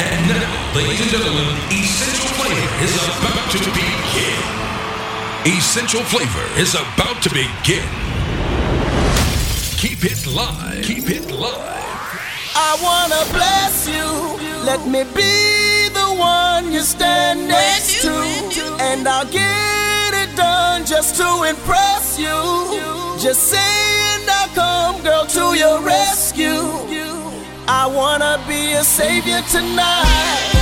And now, ladies and gentlemen, Essential Flavor is about to begin. Essential Flavor is about to begin. Keep it live. Keep it live. I wanna bless you. Let me be the one you stand next to. And I'll get it done just to impress you. Just saying I'll come, girl, to your rescue. I wanna be a savior tonight.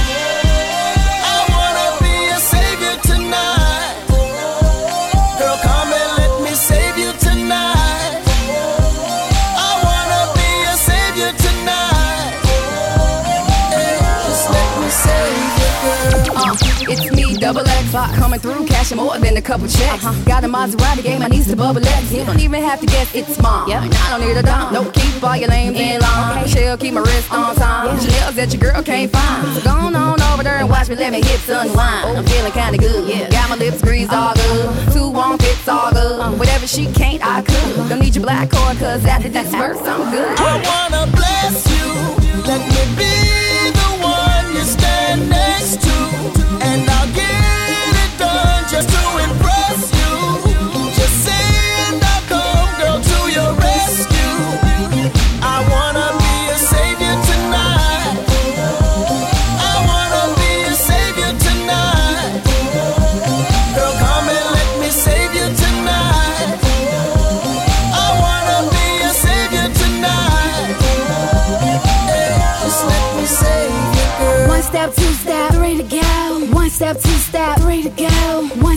Double X, coming through, cashing more than a couple checks. Uh-huh. Got a Maserati, game, my knees to bubble X. You don't even have to guess, it's mom. Yeah, I don't need a dime. No, keep all your names in line. She'll keep my wrist on time. Chanel's that your girl can't find. So go on over there and watch me let me hips unwind. I'm feeling kinda good. Yeah, got my lips greased all good. Two won't fits all good. Uh-huh. Whatever she can't, I could. Don't need your black card, cause after this verse, I'm good. I wanna bless you. Let me be the one you stand next to. And I'll just to impress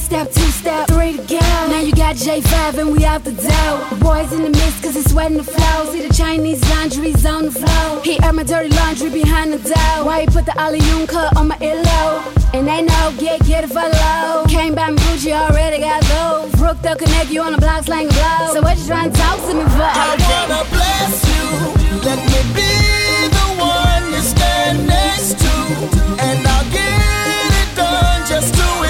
step, two step, three to go. Now you got J5 and we out the door. Boys in the mist cause it's sweating the flow. See the Chinese laundry's on the floor. He aired my dirty laundry behind the door. Why you put the Aliyun cut on my earlobe? And they know, get, get it for low. Came by Gucci, already got low. Brook, they'll connect you on the block, slang a blow. So what you trying to talk to me for? I wanna bless you. Let me be the one you stand next to. And I'll get it done just to impress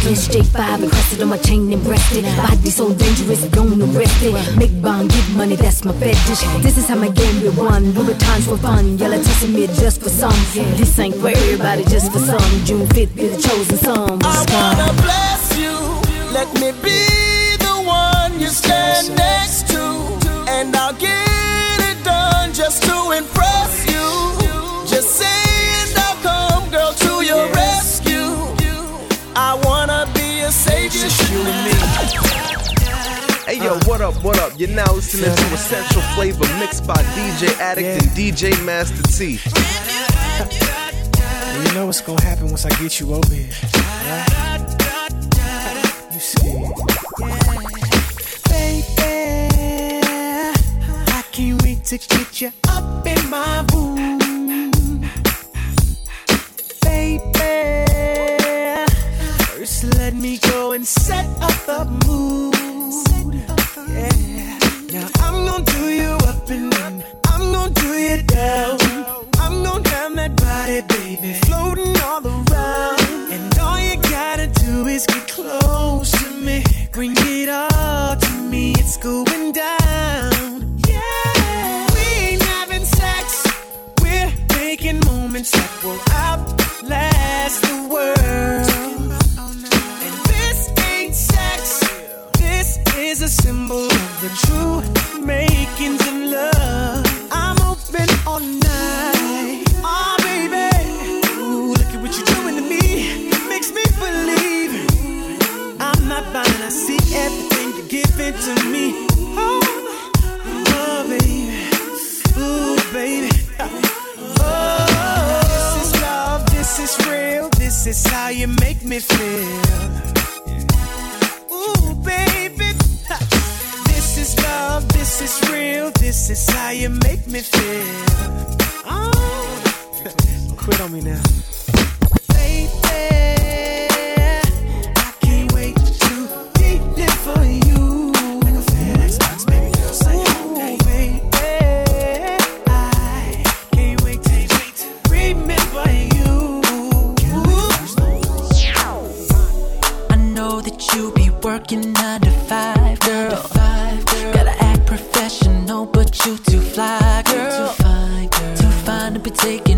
necklace. J5 encrusted on my chain and breasted. Body so dangerous, don't arrest it. Make bomb, get money, that's my fetish. This is how my game be won. Louis times for fun. Y'all are testing me just for some. This ain't for everybody, just for some. June 5th be the chosen some. I wanna bless you. Let me be the one you stand next to. And I'll get it done just to impress up, what up? You're now listening to Essential Flavor mixed by DJ Addict and DJ Master T. And you know what's gonna happen once I get you over here, right? You see, baby, I can't wait to get you up in my room, baby. First, let me go and set up the mood. Do that you be working nine to five, girl. To five, girl. Gotta act professional, but you too fly, girl. Too fine, girl. Too fine to be taken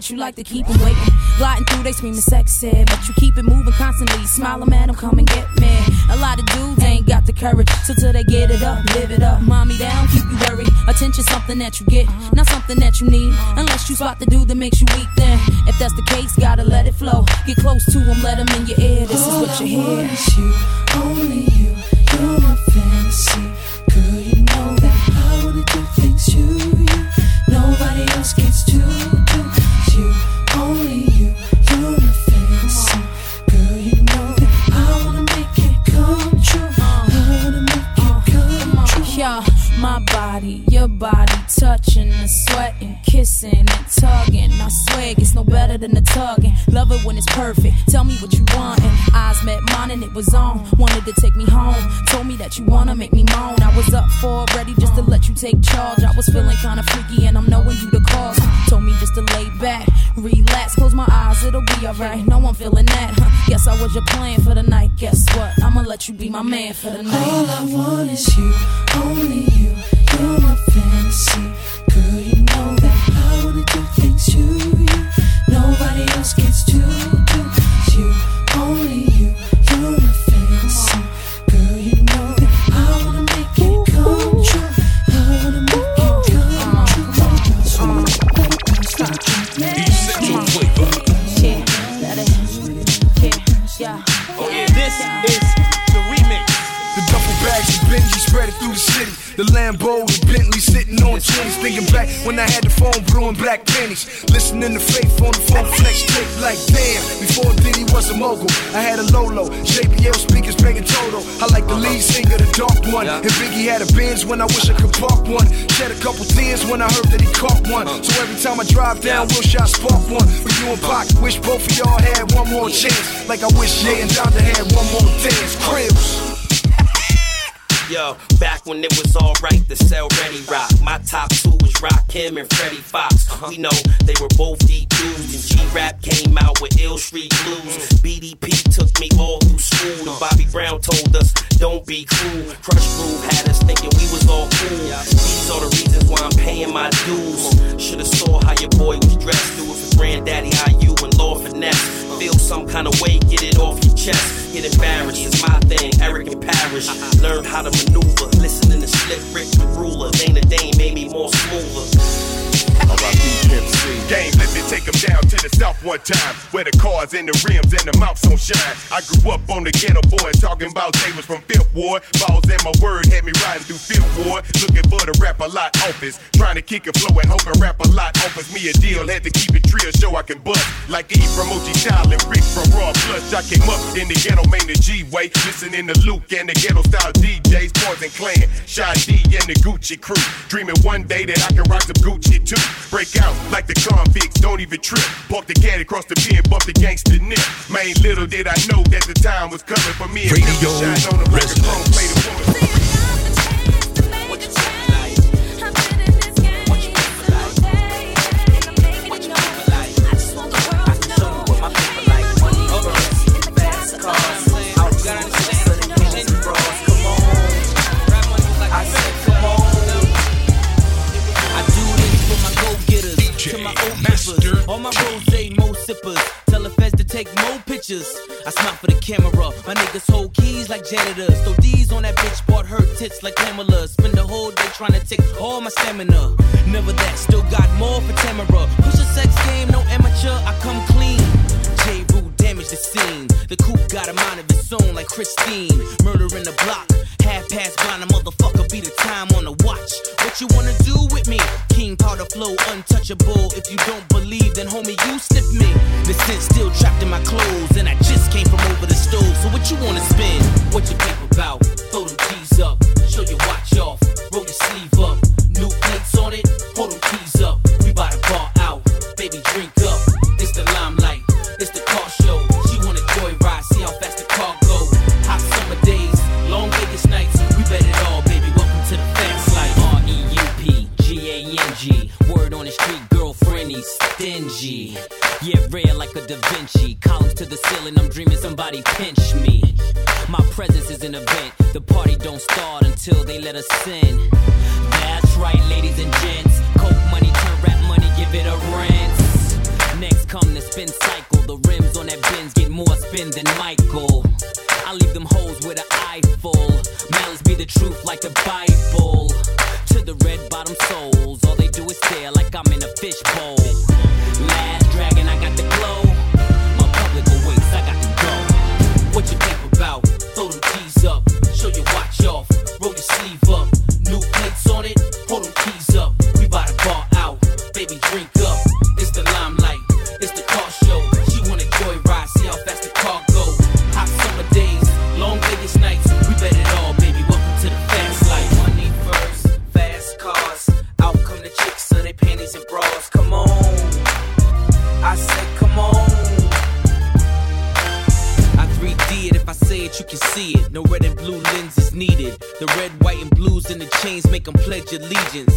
but you like to keep them waiting. Gliding through, they screaming sexy, but you keep it moving constantly. Smiling, man, I'm coming get me. A lot of dudes ain't got the courage, so till they get it up, live it up. Mommy down, keep you worried. Attention, something that you get, not something that you need. Unless you spot the dude that makes you weak, then if that's the case, gotta let it flow. Get close to him, let him in your ear. This is what you hear. Only perfect. Tell me what you want. And eyes met mine and it was on. Wanted to take me home. Told me that you wanna make me moan. I was up for it, ready just to let you take charge. I was feeling kinda freaky and I'm knowing you the cause. Told me just to lay back, relax, close my eyes, it'll be alright. No, I'm feeling that. Huh? Guess I was your plan for the night. Guess what? I'ma let you be my man for the night. All I want is you, only you. You're my fantasy. When I wish I could park one. Shed a couple tears when I heard that he caught one. So every time I drive down, Wilshire spark one. For you and Pac, wish both of y'all had one more chance. Like I wish Ye and Donda had one more dance. Cribs. Yo, back when it was alright to sell Ready Rock. My top two was Rakim and Freddie Foxxx. Uh-huh. We know they were both deep dudes. And G Rap came out with Ill Street Blues. Mm. BDP took me all through school. And Bobby Brown told us, don't be cruel. Krush Groove had us thinking we was all cool. These are the reasons why I'm paying my dues. Should've saw how your boy was dressed. Do it for Granddaddy IU and Lord Finesse. Feel some kind of way, get it off your chest. Get embarrassed is my thing. Erick and Parrish learned how to maneuver. Listening to Slick Rick the ruler. Dana Dane made me more smoother. Game, let me take them down to the south one time. Where the cars and the rims and the mouths don't shine. I grew up on the ghetto boy talking about they from Fifth Ward. Balls and my word had me riding through Fifth Ward. Looking for the Rap-A-Lot office. Trying to kick a flow and hoping Rap-A-Lot offers me a deal. Had to keep it real so I can bust. Like E from OG Style and Rick from Raw Plus. I came up in the ghetto, main the G-Way. Listening to Luke and the ghetto style DJs, Poison Clan, Shy D and the Gucci crew. Dreaming one day that I can rock some Gucci Break out like the convicts, don't even trip. Park the cat across the pen, bump the gangster nip. Man, little did I know that the time was coming for me. Radio Resonance. All rose, mo sippers. Tell the feds to take more pictures. I smile for the camera. My niggas hold keys like janitors. Throw D's on that bitch, bought her tits like Pamela. Spend the whole day trying to take all my stamina. Never that, still got more for Tamara. Push a sex game, no amateur, I come clean. J. Rue damage the scene. The coupe got a mind of its own like Christine. Murder in the block. Half past blind, a motherfucker be the time on the watch. What you wanna do with me? King powder flow, untouchable. If you don't believe, then homie, you sniff me. The scent still trapped in my clothes, and I just came from over the stove. So what you wanna spend? What you paper about? Throw them keys up, show your watch off, roll your sleeve up. New plates on it, to the ceiling, I'm dreaming somebody pinch me. My presence is an event. The party don't start until they let us in. That's right, ladies and gents. Coke money, turn rap money, give it a rinse. Next come the spin cycle. The rims on that Benz get more spin than Michael. I leave them hoes with an eye full. Malice be the truth like the Bible. To the red bottom souls, all they do is stare like I'm in a fishbowl. Last dragon, I got the glow. Public awaits, I got to go. What you think about? Throw them keys up, show your watch off, roll your sleeve up. Pledge.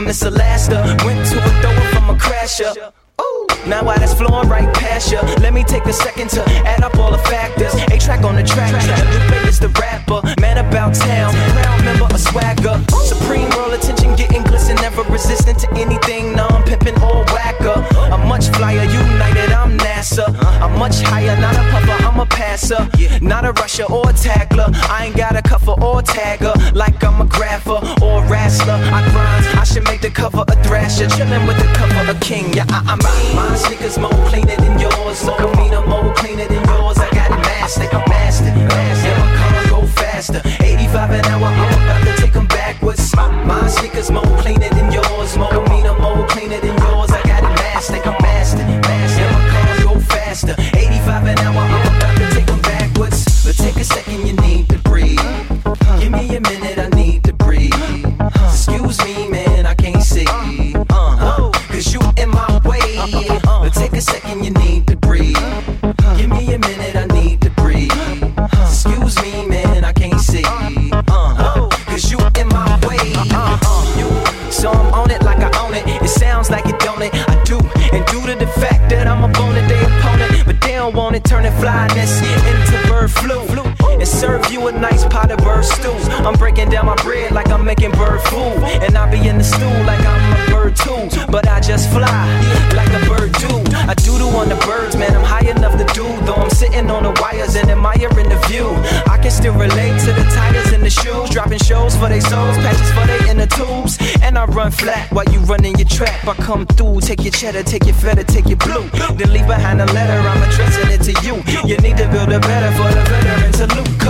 From Miss Alaska. Went to a thrower from a crasher. Now while that's flowing right past ya, let me take a second to add up all the factors. A track on the track, Lupe is the rapper, man about town, proud member of swagger. Supreme world attention, getting glisten, never resistant to anything. Non pimping or whacker. I'm much flyer, united, I'm NASA. I'm much higher, not a puffer, I'm a passer. Not a rusher or a tackler. I ain't got a cover or tagger, like I'm a grapher or a wrestler. I grind, I should make the cover a thrasher. Chillin' with the cover a king, yeah, I, I'm my sneakers more cleaner than yours. More meaner, more cleaner than yours. I got it mastered, mastered, mastered. My cars go faster. 85 an hour, I'm about to take them backwards. My, my sneakers more cleaner than yours. More meaner, more cleaner than yours. I got it mastered, mastered, mastered. My cars go faster. 85 an hour, I'm about to take them backwards. But take a second, you need you need to breathe. Give me a minute, I need to breathe. Excuse me, man, I can't see. Uh, cause you in my way. So I'm on it like I own it. It sounds like it don't it. I do. And due to the fact that I'm a bone day opponent, but they don't want it, turning flyness into bird flu. Serve you a nice pot of bird stew. I'm breaking down my bread like I'm making bird food. And I be in the stew like I'm a bird too. But I just fly like a bird do. I doodle on the birds, man. I'm high enough to do. Though I'm sitting on the wires and admiring the view. I can still relate to the tires and the shoes. Dropping shows for they souls, patches for they inner tubes. And I run flat while you running your trap. I come through, take your cheddar, take your feta, take your blue. Then leave behind a letter, I'm addressing it to you. You need to build a better for the veteran to loot.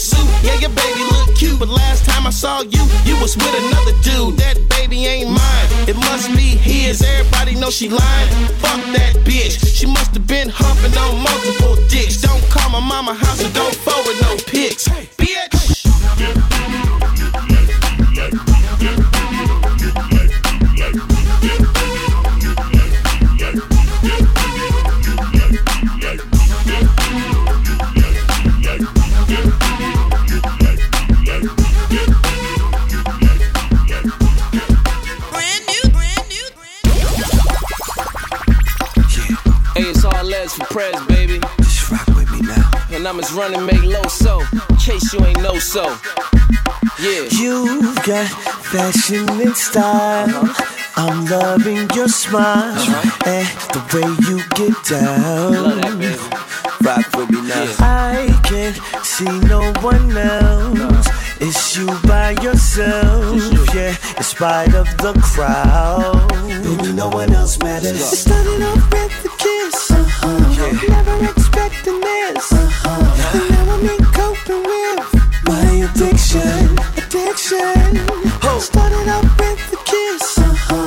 Lawsuit. Yeah, your baby look cute, but last time I saw you, you was with another dude. That baby ain't mine. It must be his. Everybody know she lying. Fuck that bitch. She must have been humping on multiple dicks. Don't call my mama house and don't forward no pics. And I'm as running mate low so, in case you ain't know so. Yeah. You've got fashion and style. I'm loving your smile and the way you get down. Rock with me now. I can't see no one else. It's you by yourself, yeah. In spite of the crowd, baby, no one else matters. It started off with a kiss, uh-huh. never expecting addiction. Started off with a kiss, uh-huh.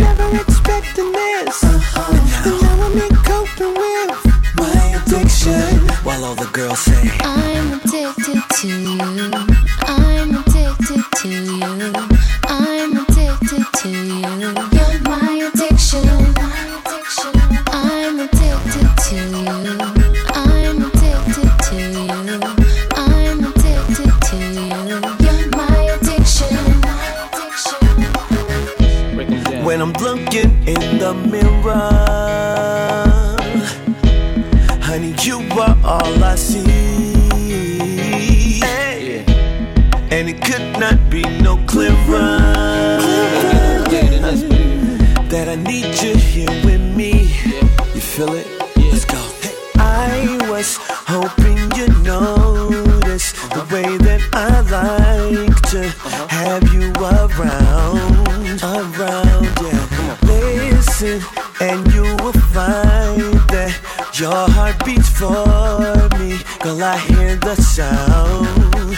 never expecting this. Uh-huh. And now I'm in coping with my addiction. While all the girls say, I'm addicted to you. Listen, and you will find that your heart beats for me. Girl, I hear the sound,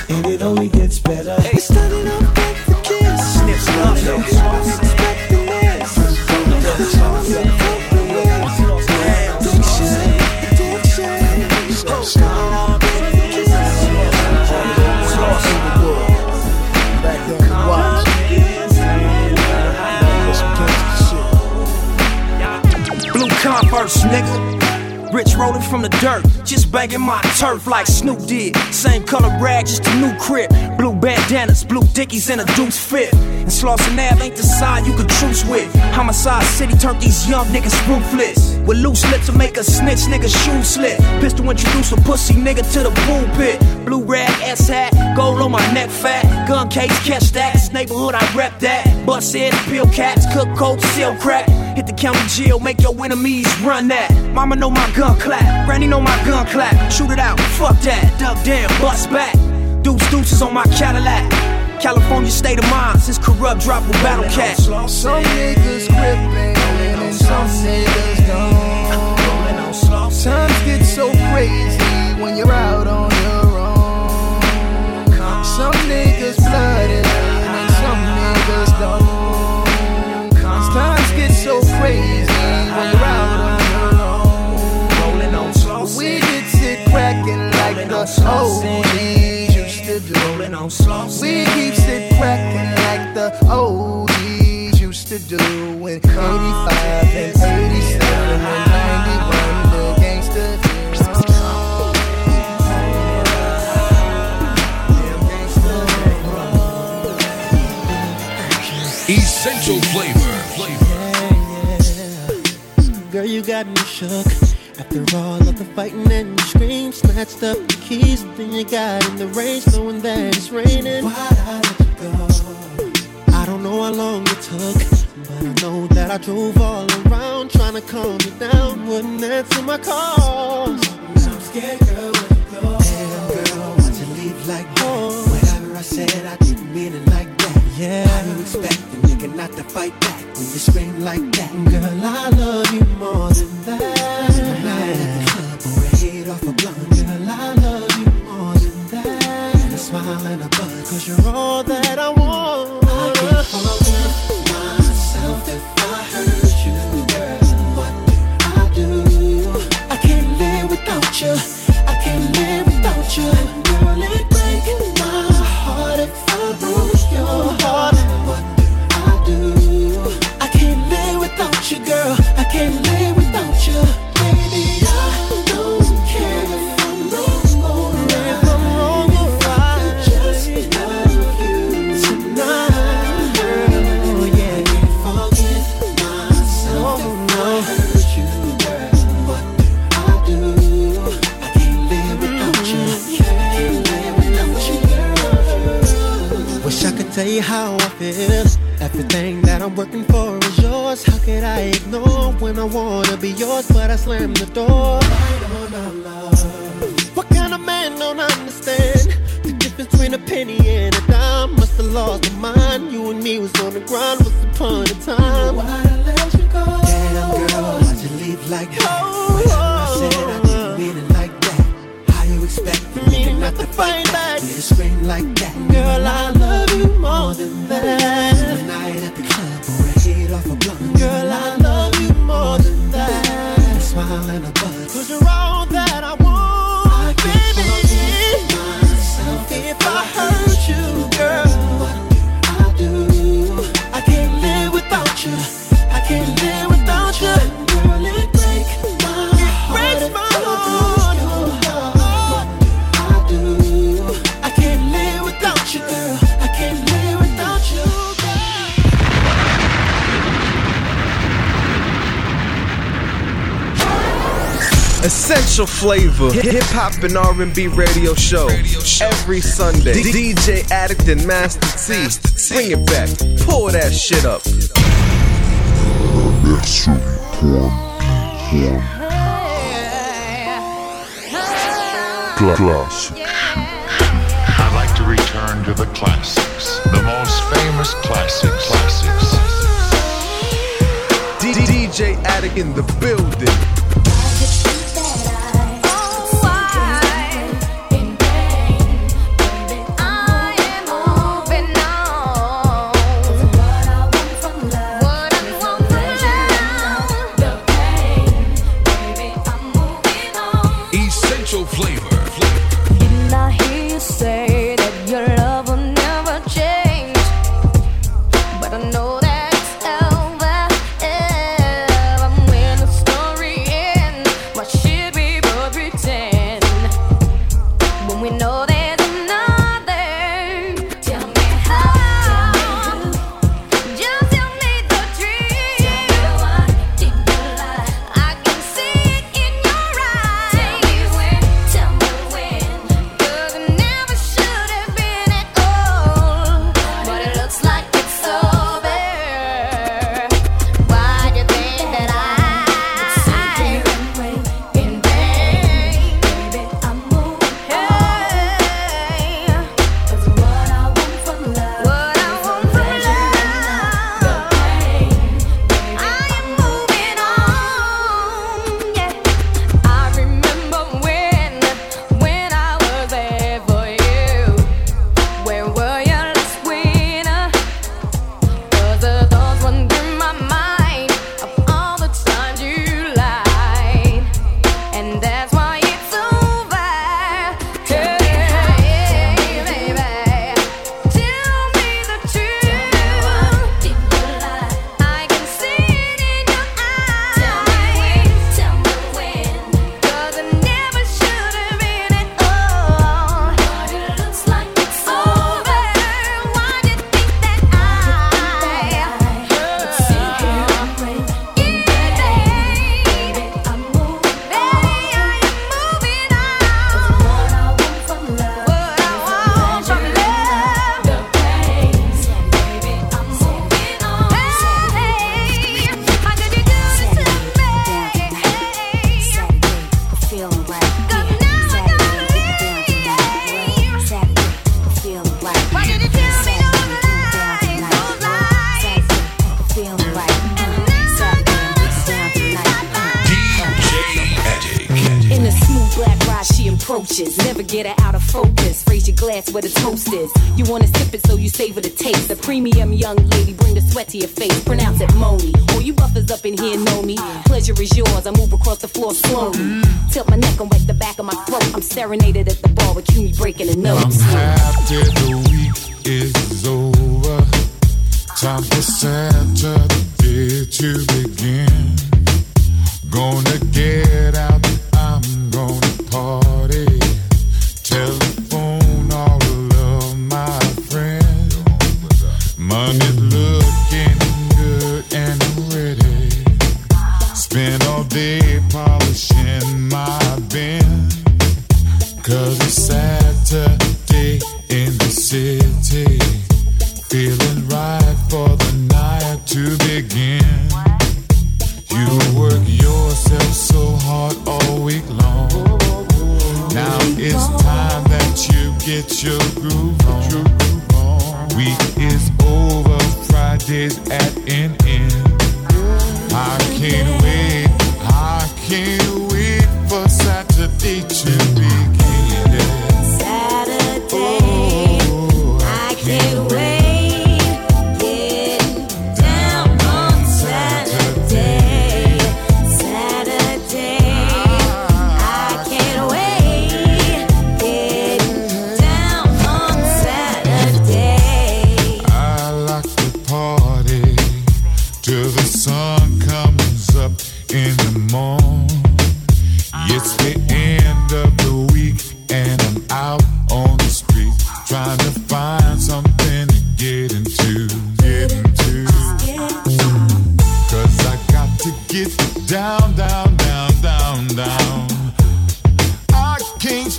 and it only gets better. It started off with a kiss. Snip, snap, snap. Expecting this. Blue nigga. Rich rolling from the dirt, just banging my turf like Snoop did. Same color rag, just a new crib. Blue bandanas, blue dickies, and a deuce fit. And Slauson Ave ain't the side you can truce with. Homicide City turned these young niggas ruthless. With loose lips to make a snitch nigga shoe slit. Pistol introduce a pussy nigga to the pulpit. Blue rag, S hat, gold on my neck fat. Gun case, catch that. This neighborhood, I rep that. Bust head, peel cats, cook coke, seal crack. Hit the county jail, make your enemies run that. Mama know my gun clap, Granny know my gun clap. Shoot it out, fuck that, duck down, bust back. Deuce deuces on my Cadillac. California state of mind, since corrupt drop with battle cat. Some niggas gripping and some niggas don't. Times get so crazy when you're out on your own. Some niggas flooded and some niggas don't. Times get so crazy when you're out on your own. On. We get it cracking like the OGs used to do. We keeps it cracking like the OGs to do in 85 and 87 and 91. The gangsters. Essential flavor. Girl, you got me shook. After all of the fighting and the scream, snatched up the keys, then you got in the range, knowing that it's raining. Why'd I let you go? How long it took, but I know that I drove all around trying to calm you down. Wouldn't answer my calls. I'm scared, girl. Damn, girl, why'd you leave like that? Whatever I said, I didn't mean it like that. Yeah. How you expect a nigga not to fight back when you scream like that? Girl, I love you more than that. Tonight at the club or a hit off a blunt. Girl, I love you more than that. And a smile and a buzz, cause you're all that I want. Girl. What do I hurt you what I do? I can't live without you. I can't live without you. Girl, it breaks my heart if I your heart. What I'm working for is yours. How could I ignore when I wanna be yours, but I slam the door? Right on our love. What kind of man don't understand the difference between a penny and a dime? Must have lost my mind. You and me was on the grind once upon a time. Why'd I let you go? Damn girl, why'd you leave like that? Oh, oh. Whatever Essential flavor, hip hop and R&B radio show. Every Sunday, DJ Addict and Master T. Bring it back, pull that shit up. Classic. I'd like to return to the classics, the most famous classic classics. DJ Addict in the building. so you savor the taste. The premium young lady, bring the sweat to your face. Pronounce it Moni. All you buffers up in here know me. Pleasure is yours. I move across the floor slowly. Tilt my neck and wet the back of my throat. I'm serenaded at the bar with you breaking the notes. I'm after the week is over. Time for Saturday to begin. Gonna get out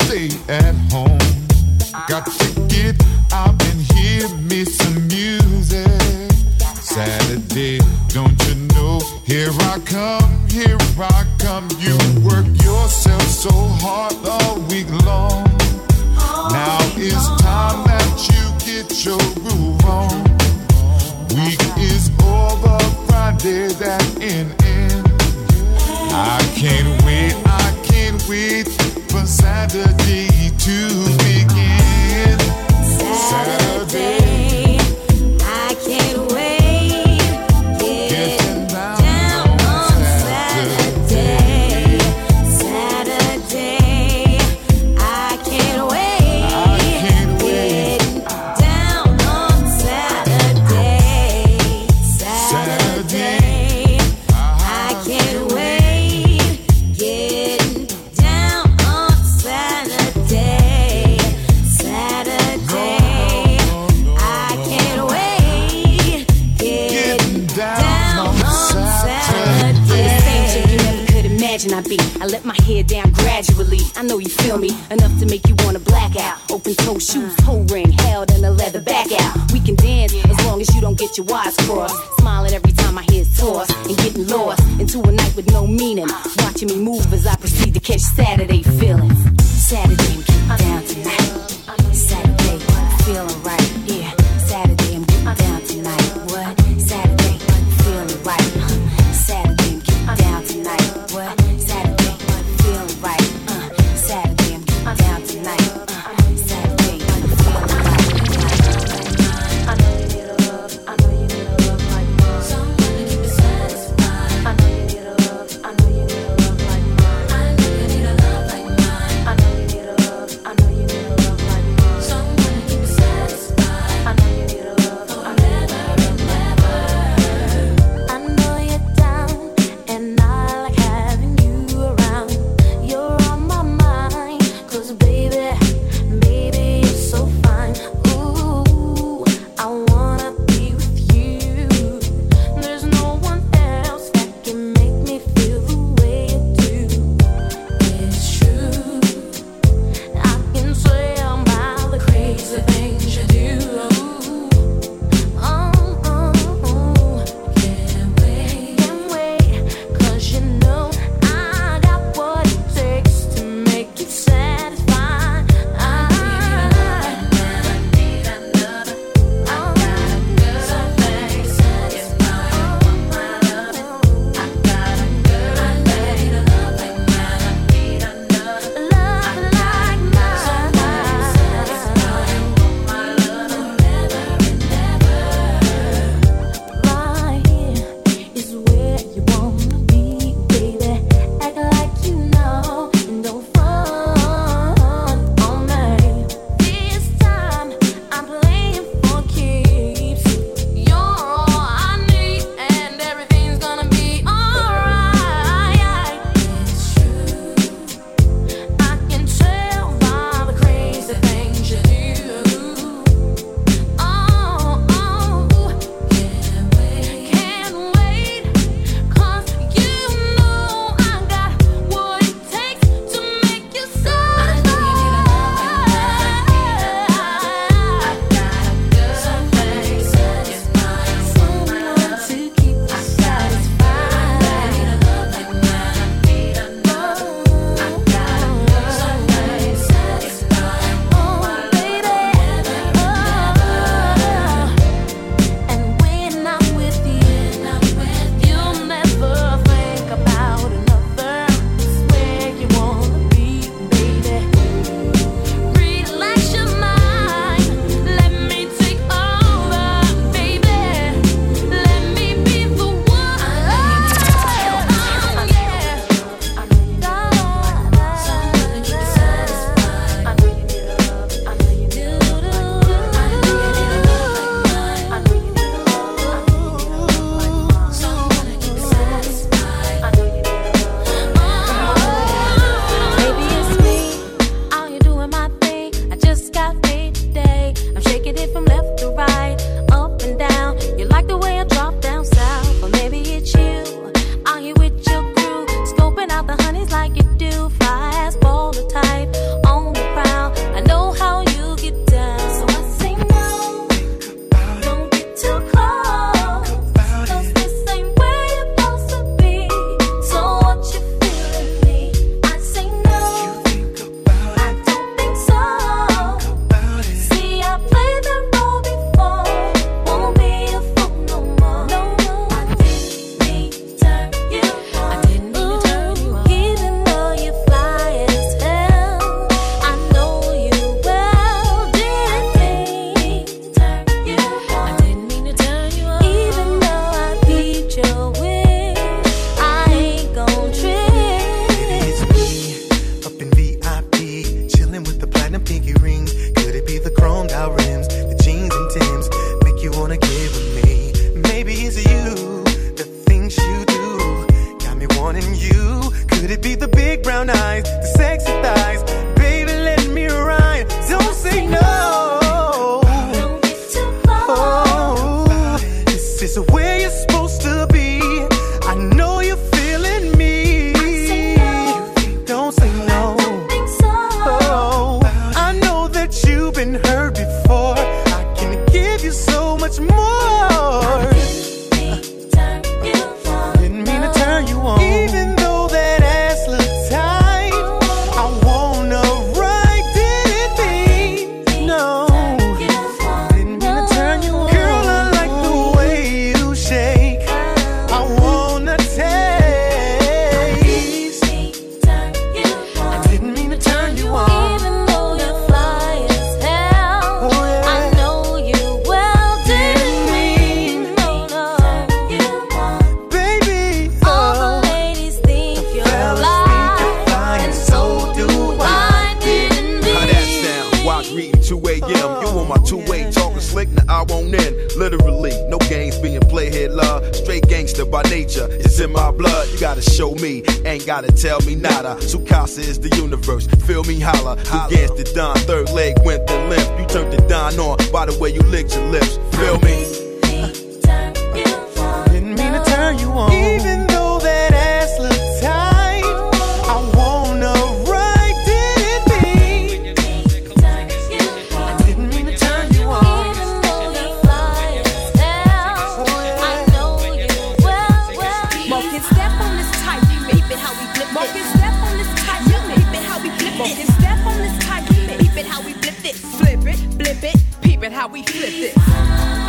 stay at home. Got to get up and hear me some music. Saturday, don't you know? Here I come, here I come. You work yourself so hard. can step on this type, peep it how we flip it. can step on this type, peep it how we flip it. can step on this type, peep it how we flip it. Flip it, flip it, peep it how we flip it.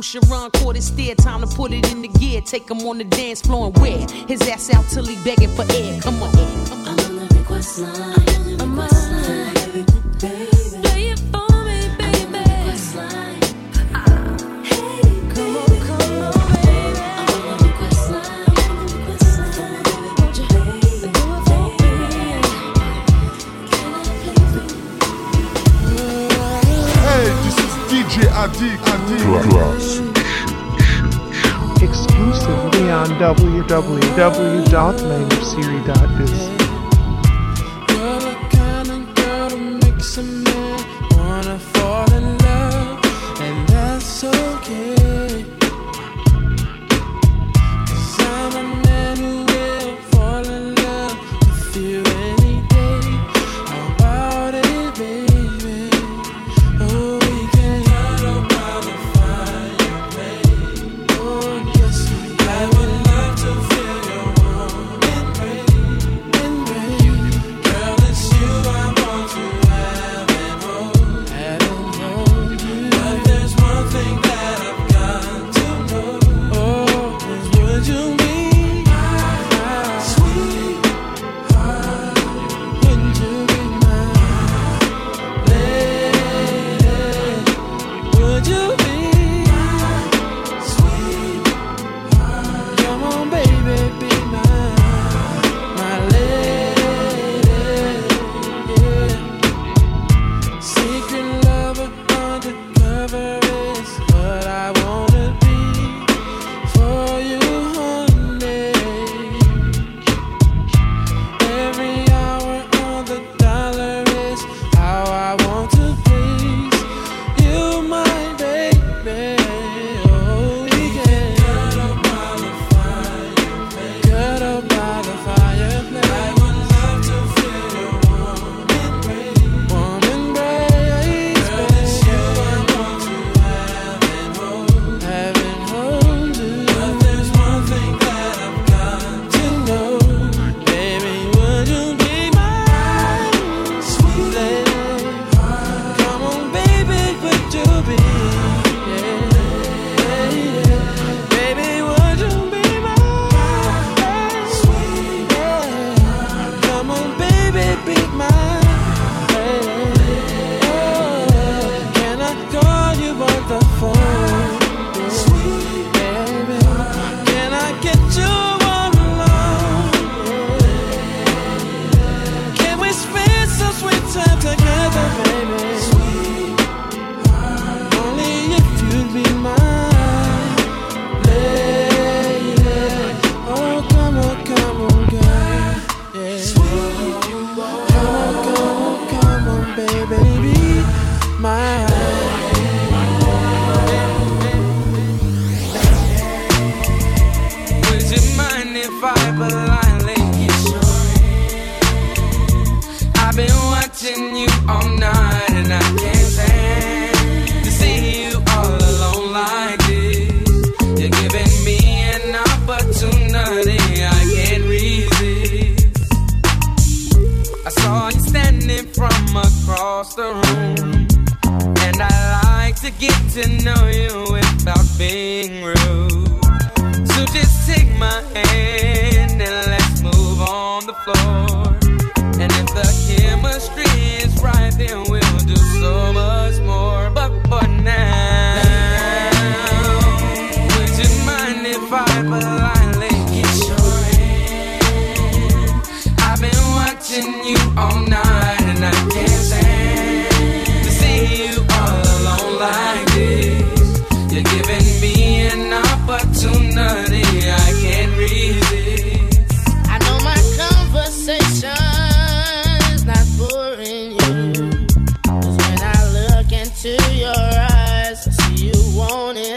Lou Sharon caught his steer, time to put it in the gear. Take him on the dance floor and wear his ass out till he begging for air. Come on, air, come on. I'm on the request line. www.landofsiri.biz.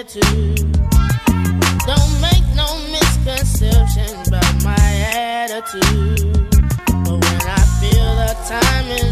attitude. Don't make no misconception about my attitude. But when I feel the time is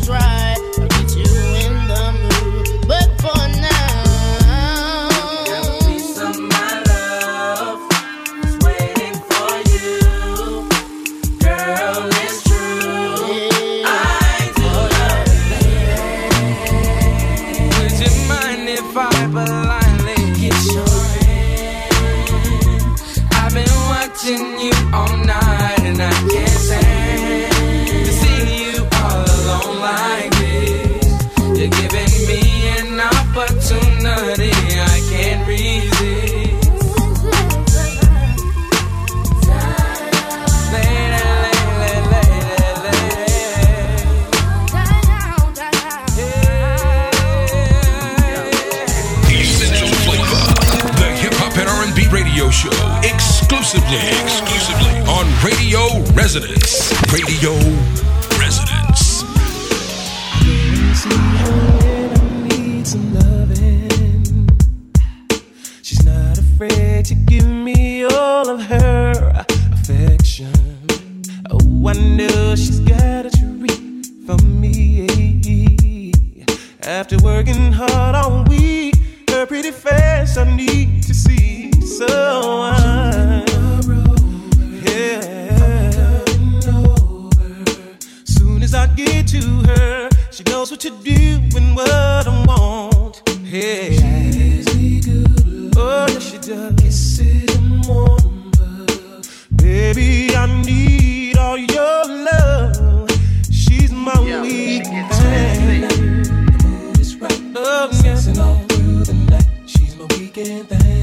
we can The mood is right, oh, yeah. all through the night. She's my weekend thing.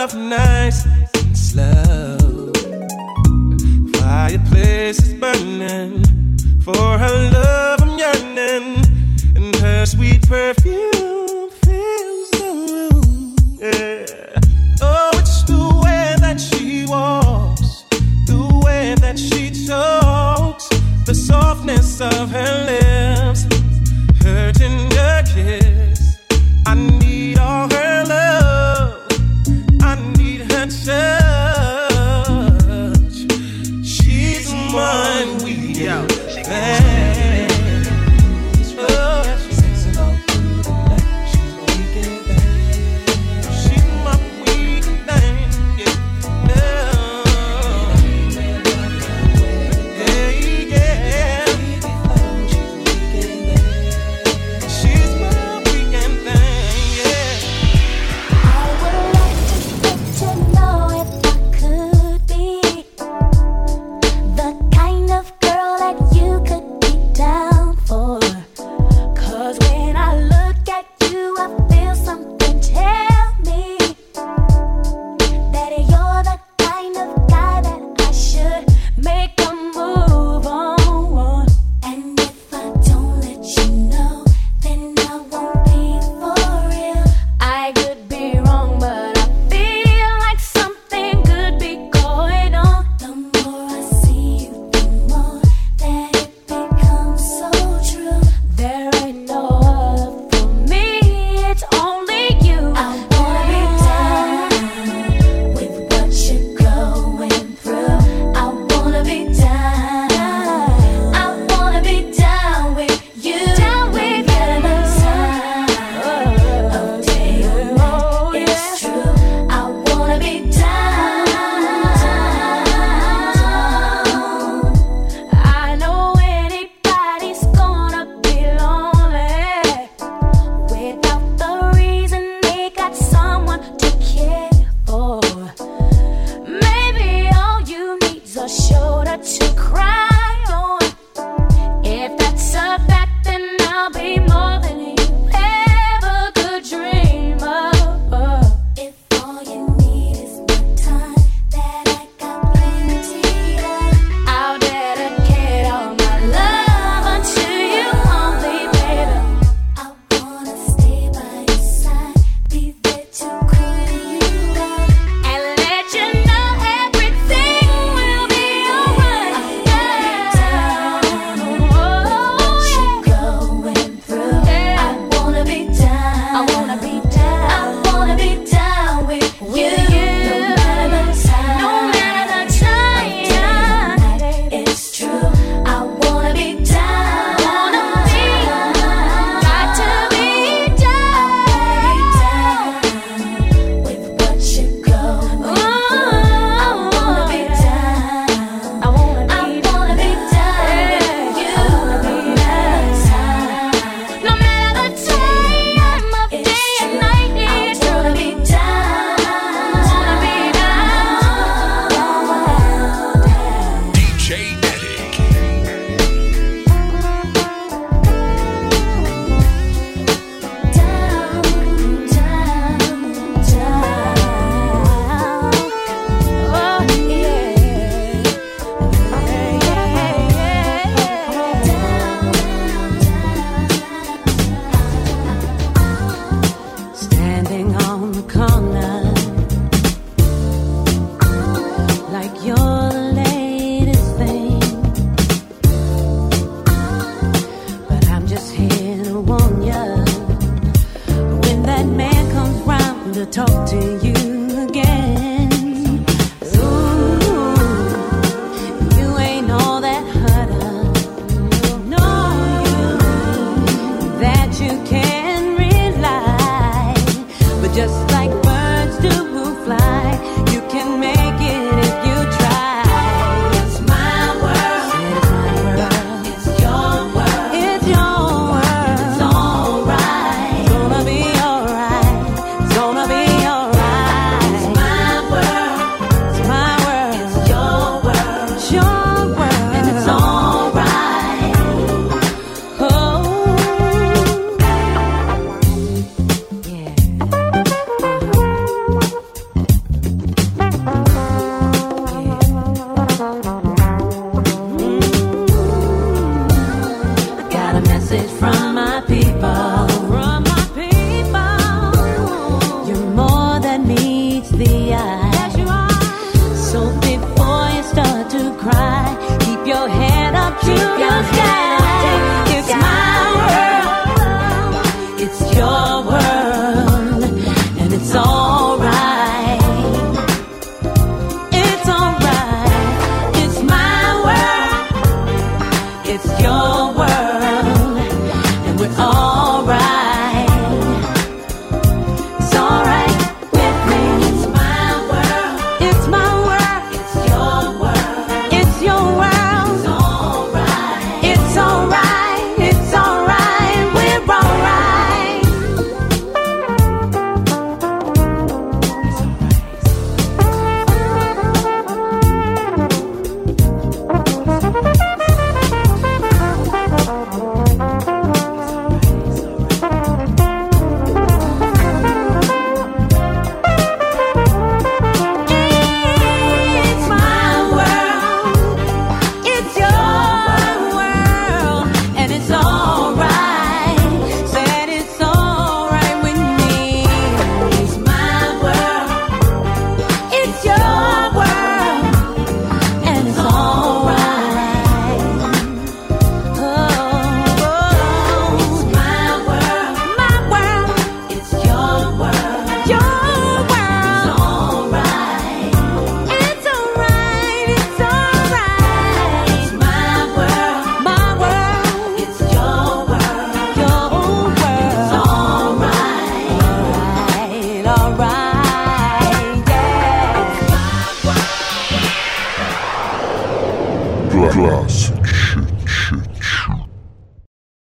of night.